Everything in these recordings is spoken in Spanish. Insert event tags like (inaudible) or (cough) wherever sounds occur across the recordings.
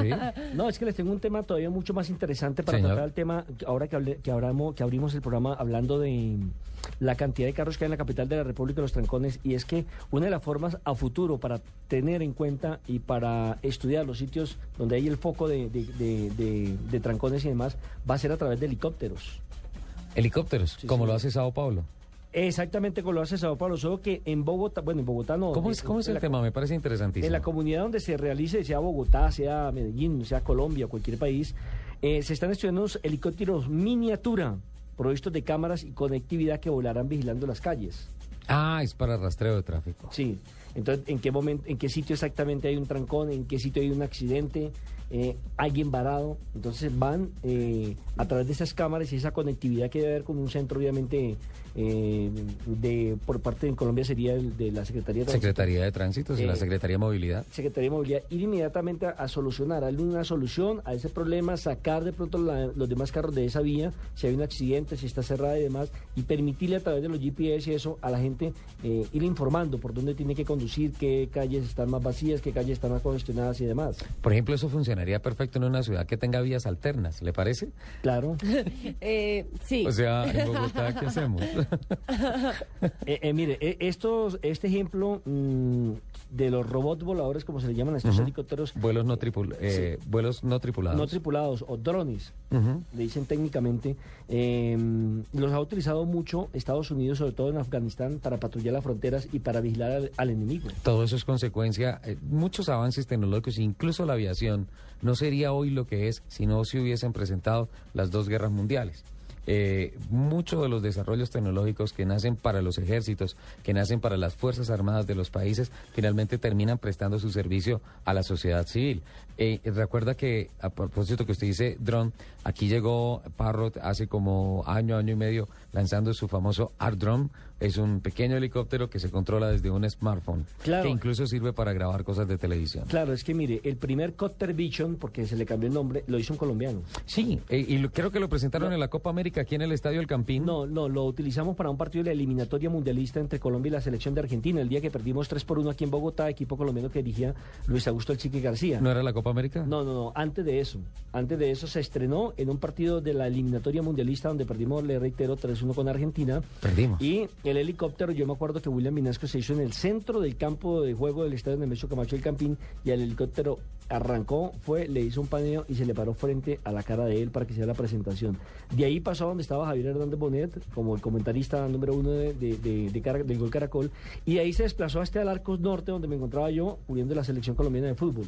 Sí. (laughs) No, es que les tengo un tema todavía mucho más interesante para Señor. tratar el tema, ahora que, hable- que, abramos, que abrimos el programa hablando de la cantidad de carros que hay en la capital de la República, los trancones, y es que una de las formas a futuro para tener en cuenta y para estudiar los sitios donde hay el foco de, de- de- de- de trancones y demás, va a ser a través de helicópteros. Helicópteros, Sí, como sí. lo hace Sao Paulo. Exactamente como lo hace Sao Paulo, solo que en Bogotá, bueno, en Bogotá no. ¿Cómo es, cómo el la- tema? Me parece interesantísimo. En la comunidad donde se realice, sea Bogotá, sea Medellín, sea Colombia, cualquier país, eh, se están estudiando unos helicópteros miniatura, provistos de cámaras y conectividad que volarán vigilando las calles. Ah, es para rastreo de tráfico. Sí. Entonces, ¿en qué momento, en qué sitio exactamente hay un trancón, en qué sitio hay un accidente, eh, alguien varado? Entonces van eh, a través de esas cámaras y esa conectividad que debe haber con un centro, obviamente, eh, de por parte de Colombia sería el de la Secretaría de Tránsito. Secretaría de Tránsito, Eh, la Secretaría de Movilidad. Secretaría de Movilidad, ir inmediatamente a, a solucionar, darle una solución a ese problema, sacar de pronto la- los demás carros de esa vía, si hay un accidente, si está cerrada y demás, y permitirle a través de los GPS y eso a la gente eh, ir informando por dónde tiene que conducir, qué calles están más vacías, qué calles están más congestionadas y demás. Por ejemplo, eso funcionaría perfecto en una ciudad que tenga vías alternas, ¿le parece? Claro. (laughs) Eh, sí. O sea, en (laughs) Bogotá, ¿qué hacemos? (laughs) Eh, eh, mire, eh, estos, este ejemplo mm, de los robots voladores, como se le llaman a estos helicópteros vuelos no tripul eh, vuelos no tripulados. no tripulados o drones, le dicen técnicamente, eh, los ha utilizado mucho Estados Unidos, sobre todo en Afganistán, para patrullar las fronteras y para vigilar al, enemigo. Todo eso es consecuencia, eh, muchos avances tecnológicos, incluso la aviación, no sería hoy lo que es si no se hubiesen presentado las dos guerras mundiales. Eh, Muchos de los desarrollos tecnológicos que nacen para los ejércitos, que nacen para las Fuerzas Armadas de los países, finalmente terminan prestando su servicio a la sociedad civil. Eh, recuerda que, a propósito que usted dice drone, aquí llegó Parrot hace como año, año y medio, lanzando su famoso Art Drone. Es un pequeño helicóptero que se controla desde un smartphone, Claro. que incluso sirve para grabar cosas de televisión. Claro, es que mire, el primer Copter Vision, porque se le cambió el nombre, lo hizo un colombiano. Sí, eh, y lo- creo que lo presentaron No. en la Copa América aquí en el Estadio El Campín. No, no, lo utilizamos para un partido de la eliminatoria mundialista entre Colombia y la selección de Argentina. El día que perdimos 3 por 1 aquí en Bogotá, equipo colombiano que dirigía Luis Augusto El Chiqui García. ¿No era la Copa América? No, no, no, antes de eso. Antes de eso se estrenó en un partido de la eliminatoria mundialista donde perdimos, le reitero, 3-1 con Argentina. Perdimos. Y el helicóptero, yo me acuerdo que William Vinasco se hizo en el centro del campo de juego del estadio Nemesio Camacho del Campín y el helicóptero arrancó, fue, le hizo un paneo y se le paró frente a la cara de él para que hiciera la presentación. De ahí pasó a donde estaba Javier Hernández Bonet, como el comentarista número uno de, de- de- de del Gol Caracol, y de ahí se desplazó hasta el Arcos Norte, donde me encontraba yo, cubriendo la selección colombiana de fútbol.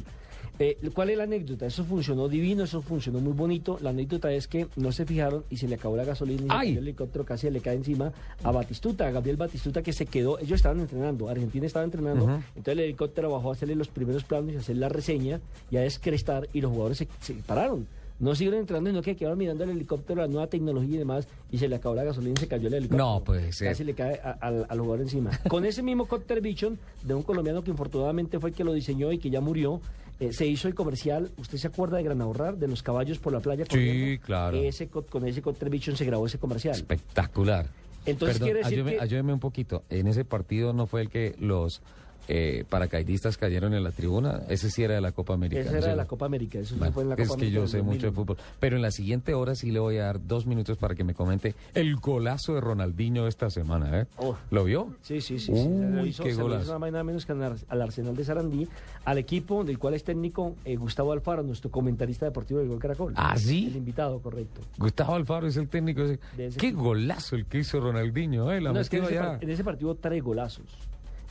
Eh, ¿Cuál es la anécdota? Eso funcionó divino, eso funcionó muy bonito. La anécdota es que no se fijaron y se le acabó la gasolina y el helicóptero casi le cae encima a Batistuta, a Gabriel Batistuta que se quedó, ellos estaban entrenando, Argentina estaba entrenando, entonces el helicóptero bajó a hacerle los primeros planos y hacer la reseña y a descrestar y los jugadores se, se pararon. No siguieron entrenando, sino que quedaron mirando el helicóptero, la nueva tecnología y demás, y se le acabó la gasolina y se cayó el helicóptero. No puede ser. Casi le cae a- al, al jugador encima. (laughs) Con ese mismo Copter Vision de un colombiano que infortunadamente fue el que lo diseñó y que ya murió, eh, se hizo el comercial. ¿Usted se acuerda de Gran Ahorrar, de los caballos por la playa? Sí, claro. Ese, con ese Copter Vision se grabó ese comercial. Espectacular. Entonces Perdón, quiere decir ayúdeme, que- ayúdeme un poquito. En ese partido no fue el que los eh, paracaidistas cayeron en la tribuna. Ese sí era de la Copa América. ¿no era de la? Copa América. Eso Bueno, fue en la es Copa que América yo sé mucho de 2001. fútbol. Pero en la siguiente hora sí le voy a dar dos minutos para que me comente el golazo de Ronaldinho esta semana. ¿eh? Oh. ¿Lo vio? Sí, sí, sí. Se Uy, lo hizo- qué se lo hizo nada más y nada menos que al Ar- al Arsenal de Sarandí, al equipo del cual es técnico eh, Gustavo Alfaro, nuestro comentarista deportivo del Gol Caracol. ¿Ah, sí? El invitado, correcto. Gustavo Alfaro es el técnico. ese. Ese Qué equipo. golazo el que hizo Ronaldinho. ¿eh? La No, es que en ese, en ese partido tres golazos.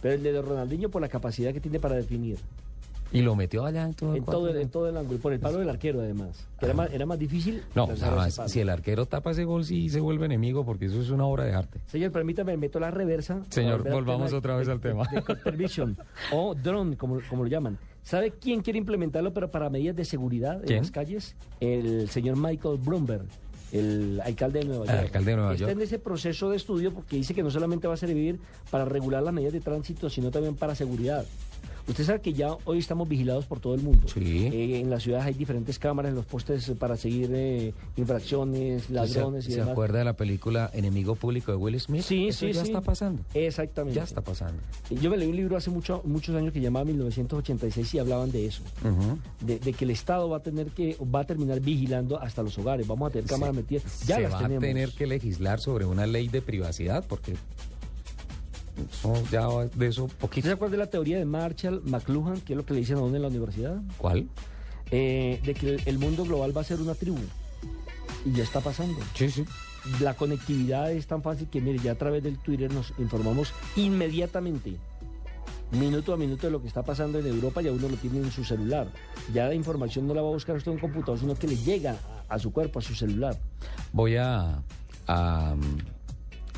Pero el de Ronaldinho por la capacidad que tiene para definir. Y lo metió allá en todo el En todo, el, en todo el ángulo. Y por el palo del arquero, además. Que era, más, era más difícil. No, además, si el arquero tapa ese gol, sí se vuelve enemigo, porque eso es una obra de arte. Señor, permítame, meto la reversa. Señor, volvamos tema otra vez de- al tema. De, de Copter Vision o drone, como, como lo llaman. ¿Sabe quién quiere implementarlo, pero para medidas de seguridad en ¿Quién? las calles? El señor Michael Bloomberg, el alcalde de Nueva El York. alcalde de Nueva Está York. en ese proceso de estudio porque dice que no solamente va a servir para regular las medidas de tránsito, sino también para seguridad. Usted sabe que ya hoy estamos vigilados por todo el mundo. Sí. Eh, en las ciudades hay diferentes cámaras en los postes para seguir eh, infracciones, ladrones ¿Se, y se demás. acuerda de la película Enemigo Público de Will Smith? Sí, Eso sí, ya sí. está pasando. Exactamente. Ya está pasando. Yo me leí un libro hace mucho, muchos años que llamaba 1986 y hablaban de eso. De, de que el Estado va a tener que va a terminar vigilando hasta los hogares. Vamos a tener cámaras metidas. Ya se las va tenemos. a tener que legislar sobre una ley de privacidad porque eso ya de eso ¿Usted poquito. se acuerda de la teoría de Marshall McLuhan, que es lo que le dicen a uno en la universidad? ¿Cuál? Eh, de que el, el mundo global va a ser una tribu. Y ya está pasando. Sí, sí. La conectividad es tan fácil que, mire, ya a través del Twitter nos informamos inmediatamente, minuto a minuto, de lo que está pasando en Europa. Ya uno lo tiene en su celular. Ya la información no la va a buscar usted en un computador, sino que le llega a, a su cuerpo, a su celular. Voy a, a,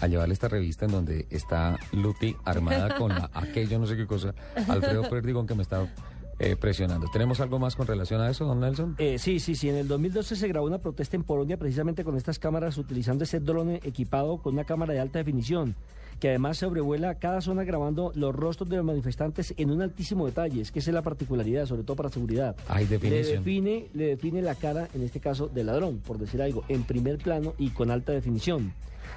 a llevarle esta revista en donde está Lupi armada con la, aquello, no sé qué cosa, Alfredo Perdigón que me está eh, presionando. ¿Tenemos algo más con relación a eso, don Nelson? Eh, sí, sí, sí. En el 2012 se grabó una protesta en Polonia precisamente con estas cámaras, utilizando ese drone equipado con una cámara de alta definición, que además sobrevuela cada zona grabando los rostros de los manifestantes en un altísimo detalle. Es que esa es la particularidad, sobre todo para seguridad. Hay Le definición. define, le define la cara, en este caso, del ladrón, por decir algo, en primer plano y con alta definición.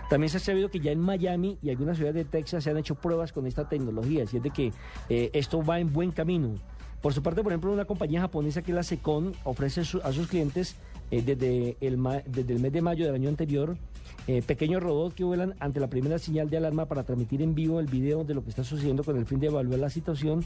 También se ha sabido que ya en Miami y algunas ciudades de Texas se han hecho pruebas con esta tecnología, así es de que eh, esto va en buen camino. Por su parte, por ejemplo, una compañía japonesa que es la Secon ofrece su- a sus clientes eh, desde, el ma- desde el mes de mayo del año anterior eh, pequeños robots que vuelan ante la primera señal de alarma para transmitir en vivo el video de lo que está sucediendo con el fin de evaluar la situación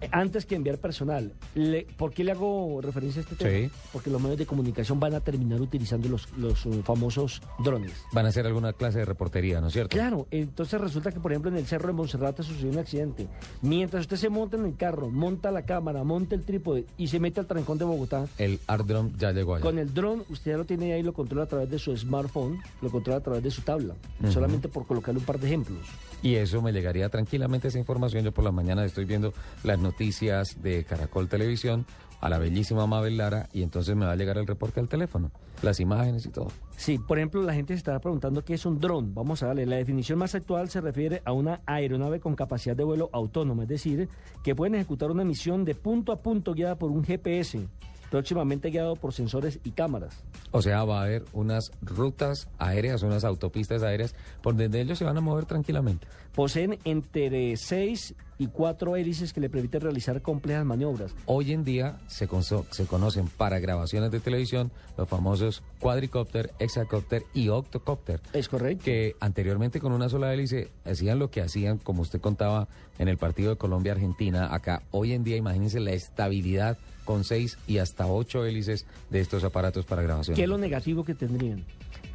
eh, antes que enviar personal. Le- ¿Por qué le hago referencia a este tema? Sí. Porque los medios de comunicación van a terminar utilizando los, los uh, famosos drones. Van a hacer alguna clase de reportería, ¿no es cierto? Claro, entonces resulta que, por ejemplo, en el cerro de Monserrate sucedió un accidente. Mientras usted se monta en el carro, monta la cámara, monta el trípode y se mete al trancón de Bogotá, El Art Drone ya llegó allá. con el dron usted ya lo tiene ahí lo controla a través de su smartphone, lo controla a través de su tabla, solamente por colocarle un par de ejemplos. Y eso me llegaría tranquilamente esa información. Yo por la mañana estoy viendo las noticias de Caracol Televisión a la bellísima Mabel Lara y entonces me va a llegar el reporte al teléfono, las imágenes y todo. Sí, por ejemplo, la gente se estará preguntando qué es un dron. Vamos a darle. La definición más actual se refiere a una aeronave con capacidad de vuelo autónoma, es decir, que pueden ejecutar una misión de punto a punto guiada por un GPS, próximamente guiado por sensores y cámaras. O sea, va a haber unas rutas aéreas, unas autopistas aéreas por donde ellos se van a mover tranquilamente. Poseen entre 6 y 4 hélices que le permiten realizar complejas maniobras. Hoy en día se, se conocen para grabaciones de televisión los famosos quadricópter, hexacópter y octocópter. ¿Es correcto? que anteriormente con una sola hélice hacían lo que hacían, como usted contaba, en el partido de Colombia-Argentina. Acá, hoy en día, imagínense la estabilidad con seis y hasta ocho hélices de estos aparatos para grabación. ¿Qué es lo negativo que tendrían?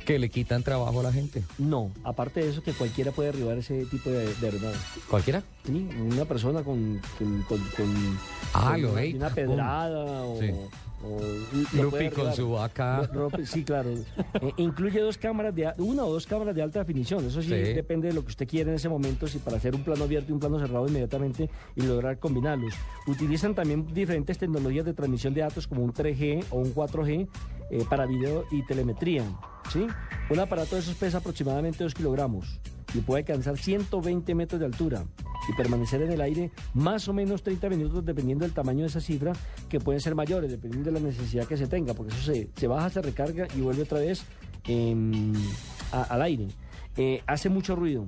Que le quitan trabajo a la gente. No, aparte de eso, que cualquiera puede arribar ese tipo de, de aeronave. ¿Cualquiera? Sí, una persona con, con, con, con- Ah, lo una, una pedrada o, Sí. Lupi con su ro- Sí, claro. (laughs) Eh, incluye dos cámaras de una o dos cámaras de alta definición. Eso sí, Sí. depende de lo que usted quiera en ese momento, si para hacer un plano abierto y un plano cerrado inmediatamente y lograr combinarlos. Utilizan también diferentes tecnologías de transmisión de datos como un 3G o un 4G eh, para video y telemetría. ¿sí? Un aparato de esos pesa aproximadamente 2 kilogramos y puede alcanzar 120 metros de altura y permanecer en el aire más o menos 30 minutos dependiendo del tamaño de esa cifra, que pueden ser mayores dependiendo de la necesidad que se tenga, porque eso se, se baja, se recarga y vuelve otra vez em, a- al aire. Eh, hace mucho ruido,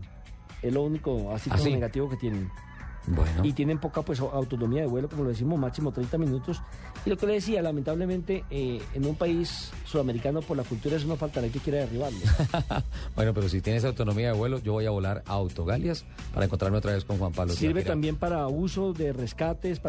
es lo único así como ¿Ah, sí? negativo que tienen. Bueno, Y tienen poca pues au- autonomía de vuelo, como lo decimos, máximo 30 minutos. Y lo que le decía, lamentablemente, eh, en un país sudamericano por la cultura eso no faltará que quiera derribarlo. (laughs) bueno, pero si tienes autonomía de vuelo, yo voy a volar a Autogalias para encontrarme otra vez con Juan Pablo. Sirve también para uso de rescates, para